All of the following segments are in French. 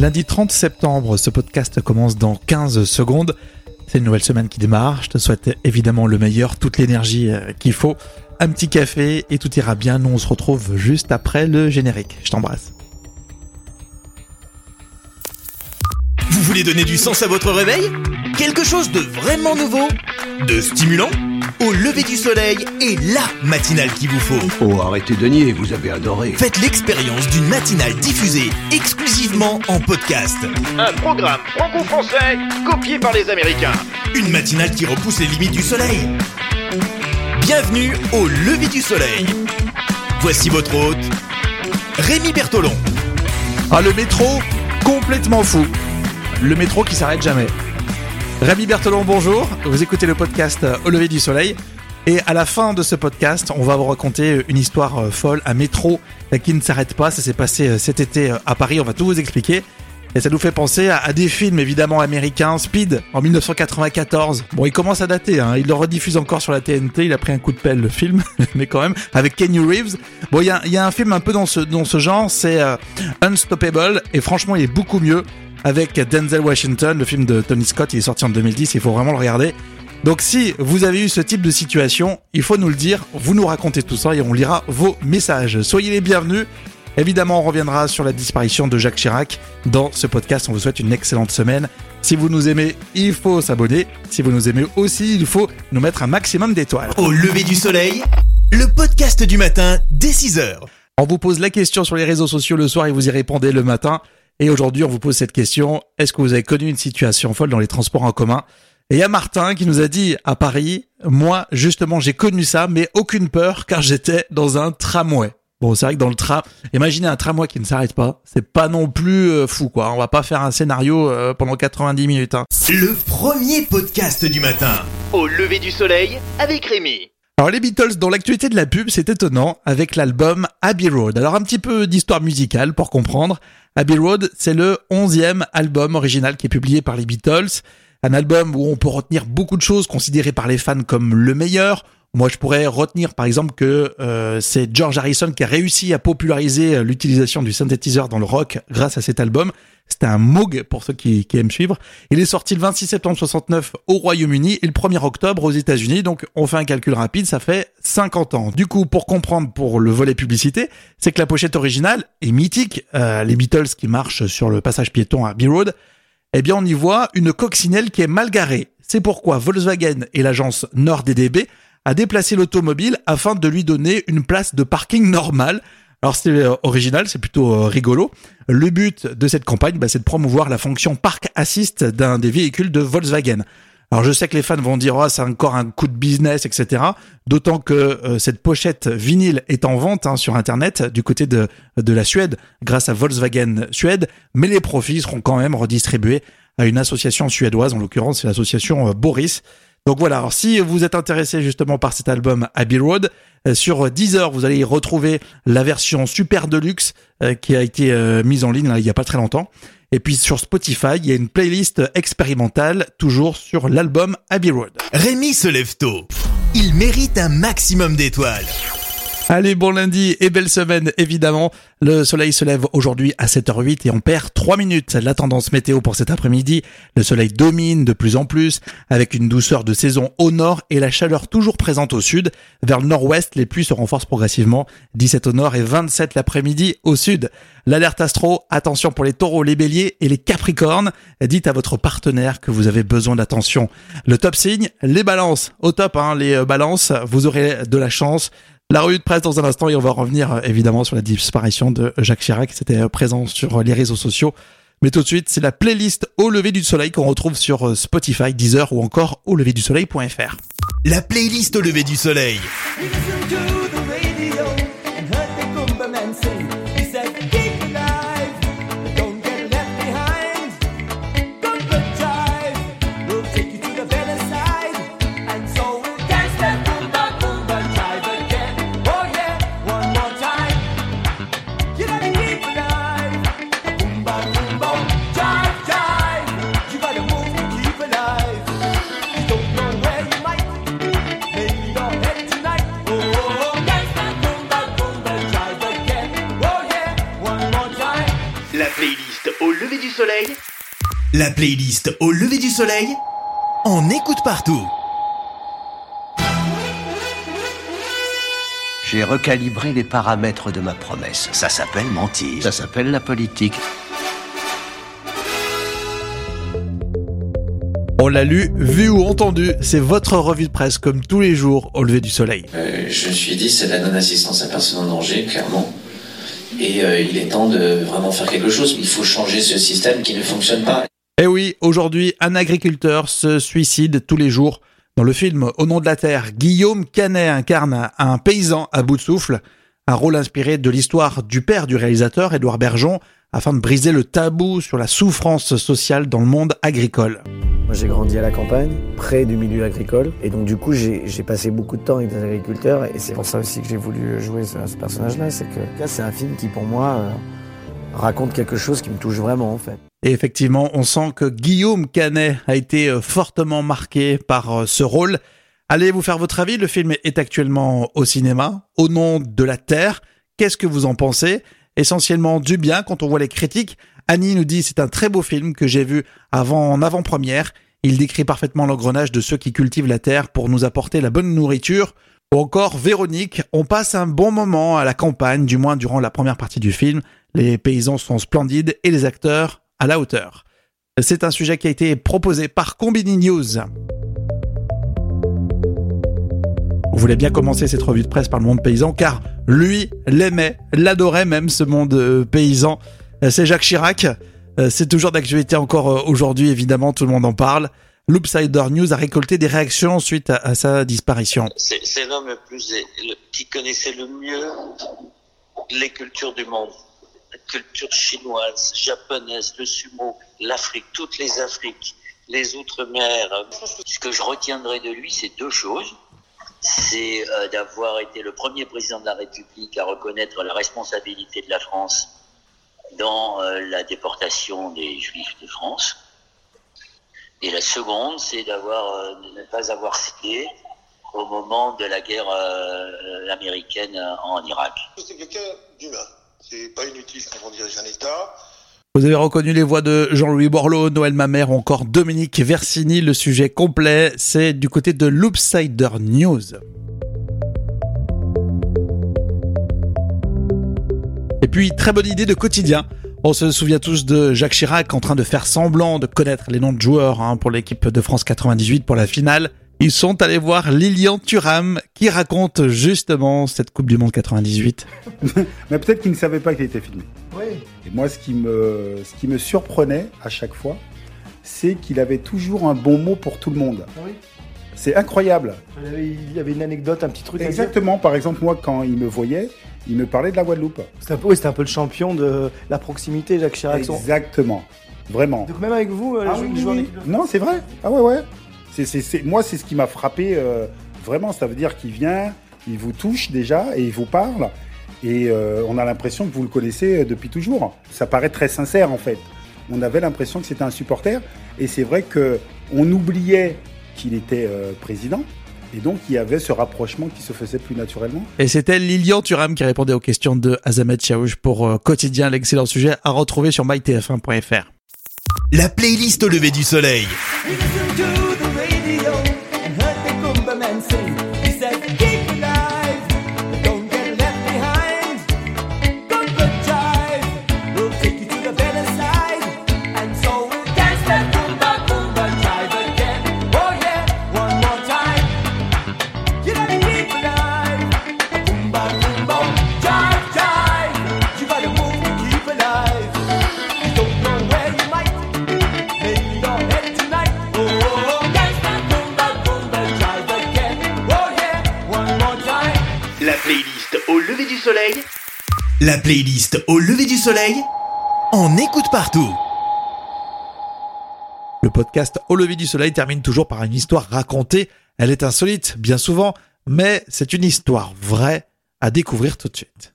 Lundi 30 septembre, ce podcast commence dans 15 secondes. C'est une nouvelle semaine qui démarre. Je te souhaite évidemment le meilleur, toute l'énergie euh, qu'il faut. Un petit café et tout ira bien. Nous, on se retrouve juste après le générique. Je t'embrasse. Vous voulez donner du sens à votre réveil? Quelque chose de vraiment nouveau? De stimulant? Au lever du soleil et la matinale qu'il vous faut. Oh, arrêtez de nier, vous avez adoré. Faites l'expérience d'une matinale diffusée exclusivement en podcast. Un programme franco-français copié par les Américains. Une matinale qui repousse les limites du soleil. Bienvenue au lever du soleil. Voici votre hôte, Rémi Bertolon. Ah, le métro, complètement fou. Le métro qui s'arrête jamais. Rémi Berthelon, bonjour. Vous écoutez le podcast euh, Au lever du soleil. Et à la fin de ce podcast, on va vous raconter une histoire euh, folle, un métro euh, qui ne s'arrête pas. Ça s'est passé cet été à Paris. On va tout vous expliquer. Et ça nous fait penser à, des films évidemment américains. Speed en 1994. Bon, il commence à dater. Hein. Il le rediffuse encore sur la TNT. Il a pris un coup de pelle le film, mais quand même avec Kenny Reeves. Bon, il y a, y a, un film un peu dans ce dans ce genre. C'est Unstoppable. Et franchement, il est beaucoup mieux avec Denzel Washington, le film de Tony Scott, il est sorti en 2010, il faut vraiment le regarder. Donc si vous avez eu ce type de situation, il faut nous le dire, vous nous racontez tout ça et on lira vos messages. Soyez les bienvenus. Évidemment, on reviendra sur la disparition de Jacques Chirac dans ce podcast. On vous souhaite une excellente semaine. Si vous nous aimez, il faut s'abonner. Si vous nous aimez aussi, il faut nous mettre un maximum d'étoiles. Au lever du soleil, le podcast du matin dès 6h. On vous pose la question sur les réseaux sociaux le soir et vous y répondez le matin. Et aujourd'hui, on vous pose cette question. Est-ce que vous avez connu une situation folle dans les transports en commun? Et il y a Martin qui nous a dit à Paris, moi, justement, j'ai connu ça, mais aucune peur car j'étais dans un tramway. Bon, c'est vrai que dans le tram, imaginez un tramway qui ne s'arrête pas, c'est pas non plus euh, fou quoi. On va pas faire un scénario euh, pendant 90 minutes. Hein. Le premier podcast du matin. Au lever du soleil avec Rémi. Alors les Beatles dans l'actualité de la pub, c'est étonnant avec l'album Abbey Road. Alors un petit peu d'histoire musicale pour comprendre. Abbey Road, c'est le onzième album original qui est publié par les Beatles. Un album où on peut retenir beaucoup de choses considérées par les fans comme le meilleur. Moi, je pourrais retenir par exemple que euh, c'est George Harrison qui a réussi à populariser l'utilisation du synthétiseur dans le rock grâce à cet album. C'était un Moog pour ceux qui, aiment suivre. Il est sorti le 26 septembre 69 au Royaume-Uni et le 1er octobre aux États-Unis. Donc, on fait un calcul rapide, ça fait 50 ans. Du coup, pour comprendre pour le volet publicité, c'est que la pochette originale est mythique. Euh, les Beatles qui marchent sur le passage piéton à Abbey Road, eh bien, on y voit une coccinelle qui est mal garée. C'est pourquoi Volkswagen et l'agence Nord DDB a déplacé l'automobile afin de lui donner une place de parking normale. Alors c'est euh, original, c'est plutôt euh, rigolo. Le but de cette campagne, bah, c'est de promouvoir la fonction Park Assist d'un des véhicules de Volkswagen. Alors je sais que les fans vont dire oh, c'est encore un coup de business, etc. D'autant que euh, cette pochette vinyle est en vente hein, sur Internet du côté de, de la Suède grâce à Volkswagen Suède, mais les profits seront quand même redistribués à une association suédoise, en l'occurrence c'est l'association Boris. Donc voilà, alors si vous êtes intéressé justement par cet album Abbey Road, euh, sur Deezer, vous allez y retrouver la version super deluxe euh, qui a été euh, mise en ligne il y a pas très longtemps. Et puis sur Spotify, il y a une playlist expérimentale toujours sur l'album Abbey Road. Rémi se lève tôt. Il mérite un maximum d'étoiles. Allez, bon lundi et belle semaine, évidemment. Le soleil se lève aujourd'hui à 7h08 et on perd 3 minutes. La tendance météo pour cet après-midi, le soleil domine de plus en plus, avec une douceur de saison au nord et la chaleur toujours présente au sud. Vers le nord-ouest, les pluies se renforcent progressivement. 17 au nord et 27 l'après-midi au sud. L'alerte astro, attention pour les taureaux, les béliers et les capricornes. Dites à votre partenaire que vous avez besoin d'attention. Le top signe, les balances. Au top, hein, les euh, balances, vous aurez de la chance. La revue de presse dans un instant et on va revenir euh, évidemment sur la disparition de Jacques Chirac. C'était euh, présent sur les réseaux sociaux. Mais tout de suite, c'est la playlist Au lever du soleil qu'on retrouve sur euh, Spotify, Deezer ou encore au lever du soleil.fr. La playlist Au lever du soleil. La playlist au lever du soleil On écoute partout J'ai recalibré les paramètres de ma promesse. Ça s'appelle mentir. Ça s'appelle la politique. On l'a lu, vu ou entendu, c'est votre revue de presse comme tous les jours au lever du soleil. Euh, je me suis dit, c'est la non-assistance à personne en danger, clairement. Et euh, il est temps de vraiment faire quelque chose. Il faut changer ce système qui ne fonctionne pas. Eh oui, aujourd'hui, un agriculteur se suicide tous les jours. Dans le film Au nom de la terre, Guillaume Canet incarne un paysan à bout de souffle, un rôle inspiré de l'histoire du père du réalisateur, Édouard Bergeon, afin de briser le tabou sur la souffrance sociale dans le monde agricole. Moi j'ai grandi à la campagne, près du milieu agricole, et donc du coup j'ai passé beaucoup de temps avec des agriculteurs, et c'est pour ça aussi que j'ai voulu jouer ce, ce personnage-là, c'est que c'est un film qui pour moi euh, raconte quelque chose qui me touche vraiment en fait. Et effectivement, on sent que Guillaume Canet a été euh, fortement marqué par euh, ce rôle. Allez vous faire votre avis, le film est actuellement au cinéma, au nom de la Terre. Qu'est-ce que vous en pensez? Essentiellement du bien quand on voit les critiques. Annie nous dit c'est un très beau film que j'ai vu avant en avant-première. Il décrit parfaitement l'engrenage de ceux qui cultivent la terre pour nous apporter la bonne nourriture. Ou encore Véronique, on passe un bon moment à la campagne, du moins durant la première partie du film. Les paysans sont splendides et les acteurs à la hauteur. C'est un sujet qui a été proposé par Combini News. On voulait bien commencer cette revue de presse par le monde paysan car lui l'aimait, l'adorait même ce monde euh, paysan. Euh, c'est Jacques Chirac. Euh, c'est toujours d'actualité encore aujourd'hui, évidemment, tout le monde en parle. Loopsider News a récolté des réactions suite à, sa disparition. C'est l'homme qui connaissait le mieux les cultures du monde culture chinoise, japonaise, le sumo, l'Afrique, toutes les Afriques, les Outre-mer. Ce que je retiendrai de lui, c'est deux choses. C'est euh, d'avoir été le premier président de la République à reconnaître la responsabilité de la France dans euh, la déportation des Juifs de France. Et la seconde, c'est d'avoir euh, de ne pas avoir cédé au moment de la guerre américaine en Irak. C'est quelqu'un d'humain c'est pas inutile quand on dirige un État. Vous avez reconnu les voix de Jean-Louis Borloo, Noël Mamère ou encore Dominique Versini. Le sujet complet, c'est du côté de Loopsider News. Et puis, très bonne idée de quotidien. On se souvient tous de Jacques Chirac en train de faire semblant de connaître les noms de joueurs hein, pour l'équipe de France 98 pour la finale. Ils sont allés voir Lilian Thuram qui raconte justement cette Coupe du Monde 98. Mais peut-être qu'il ne savait pas qu'il était filmé. Oui. Et moi, ce qui me, ce qui me surprenait à chaque fois, c'est qu'il avait toujours un bon mot pour tout le monde. Ah oui. C'est incroyable. Il y, avait, une anecdote, un petit truc. Exactement. Par exemple, moi, quand il me voyait, il me parlait de la Guadeloupe. C'était un, peu, un peu le champion de la proximité, Jacques Chirac. Exactement. Vraiment. Donc même avec vous, euh, ah, oui, Non, c'est vrai. Ah ouais, ouais. C'est, moi, c'est ce qui m'a frappé euh, vraiment. Ça veut dire qu'il vient, il vous touche déjà et il vous parle. Et euh, on a l'impression que vous le connaissez depuis toujours. Ça paraît très sincère en fait. On avait l'impression que c'était un supporter. Et c'est vrai qu'on oubliait qu'il était euh, président. Et donc, il y avait ce rapprochement qui se faisait plus naturellement. Et c'était Lilian Thuram qui répondait aux questions de Azamet Chaouj pour Quotidien, l'excellent sujet à retrouver sur mytf1.fr. La playlist au lever du soleil. La playlist au lever du soleil, on écoute partout. Le podcast Au lever du soleil termine toujours par une histoire racontée. Elle est insolite, bien souvent, mais c'est une histoire vraie à découvrir tout de suite.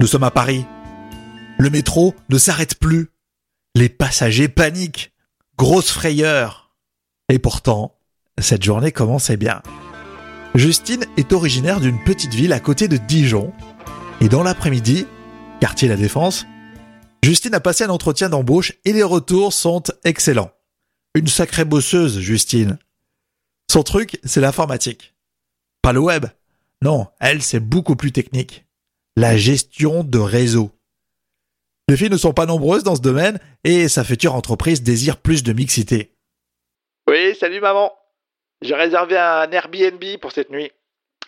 Nous sommes à Paris. Le métro ne s'arrête plus. Les passagers paniquent. Grosse frayeur. Et pourtant, cette journée commençait bien. Justine est originaire d'une petite ville à côté de Dijon. Et dans l'après-midi, quartier La Défense, Justine a passé un entretien d'embauche et les retours sont excellents. Une sacrée bosseuse, Justine. Son truc, c'est l'informatique. Pas le web. Non, elle, c'est beaucoup plus technique. La gestion de réseau. Les filles ne sont pas nombreuses dans ce domaine et sa future entreprise désire plus de mixité. Oui, salut maman. J'ai réservé un Airbnb pour cette nuit.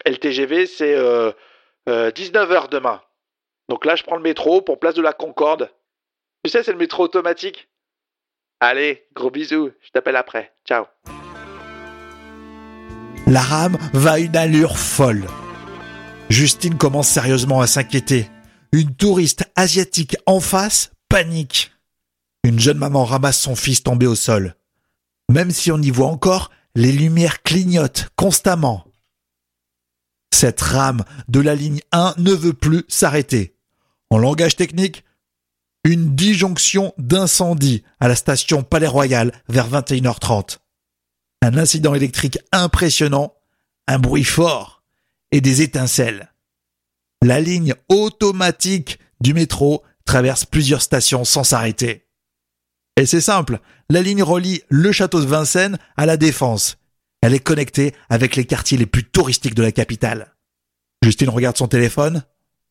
LTGV, c'est euh, 19h demain. Donc là, je prends le métro pour place de la Concorde. Tu sais, c'est le métro automatique. Allez, gros bisous, je t'appelle après. Ciao. La rame va à une allure folle. Justine commence sérieusement à s'inquiéter. Une touriste asiatique en face panique. Une jeune maman ramasse son fils tombé au sol. Même si on y voit encore, les lumières clignotent constamment. Cette rame de la ligne 1 ne veut plus s'arrêter. En langage technique, une disjonction d'incendie à la station Palais Royal vers 21h30. Un incident électrique impressionnant, un bruit fort et des étincelles. La ligne automatique du métro traverse plusieurs stations sans s'arrêter. Et c'est simple, la ligne relie le château de Vincennes à la Défense. Elle est connectée avec les quartiers les plus touristiques de la capitale. Justine regarde son téléphone.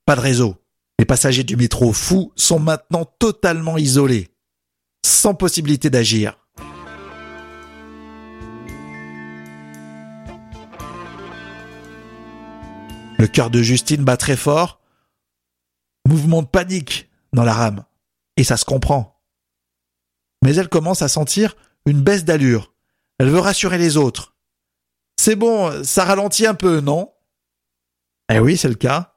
Pas de réseau. Les passagers du métro fou sont maintenant totalement isolés, sans possibilité d'agir. Le cœur de Justine bat très fort. Mouvement de panique dans la rame. Et ça se comprend. Mais elle commence à sentir une baisse d'allure. Elle veut rassurer les autres. C'est bon, ça ralentit un peu, non? Eh oui, c'est le cas.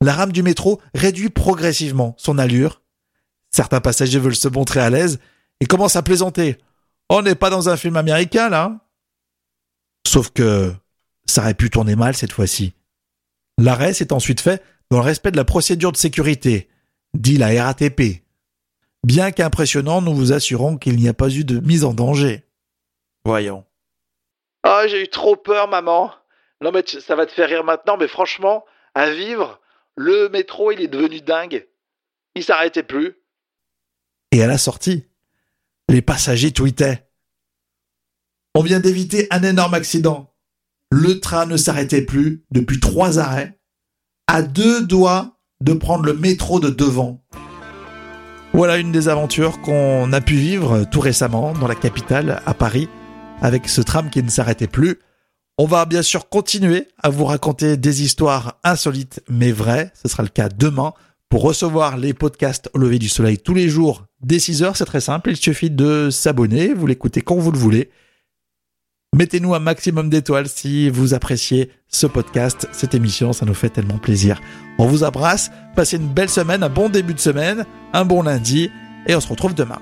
La rame du métro réduit progressivement son allure. Certains passagers veulent se montrer à l'aise et commencent à plaisanter. On n'est pas dans un film américain, là Sauf que ça aurait pu tourner mal cette fois-ci. L'arrêt s'est ensuite fait dans le respect de la procédure de sécurité, dit la RATP. Bien qu'impressionnant, nous vous assurons qu'il n'y a pas eu de mise en danger. Voyons. Ah, j'ai eu trop peur, maman. Non, mais ça va te faire rire maintenant, mais franchement, à vivre, le métro, il est devenu dingue. Il s'arrêtait plus. Et à la sortie, les passagers tweetaient. On vient d'éviter un énorme accident. Le train ne s'arrêtait plus depuis trois arrêts, à deux doigts de prendre le métro de devant. Voilà une des aventures qu'on a pu vivre tout récemment dans la capitale, à Paris, avec ce tram qui ne s'arrêtait plus. On va bien sûr continuer à vous raconter des histoires insolites mais vraies. Ce sera le cas demain. Pour recevoir les podcasts au lever du soleil tous les jours dès 6 heures, c'est très simple. Il suffit de s'abonner. Vous l'écoutez quand vous le voulez. Mettez-nous un maximum d'étoiles si vous appréciez ce podcast, cette émission, ça nous fait tellement plaisir. On vous embrasse, passez une belle semaine, un bon début de semaine, un bon lundi, et on se retrouve demain.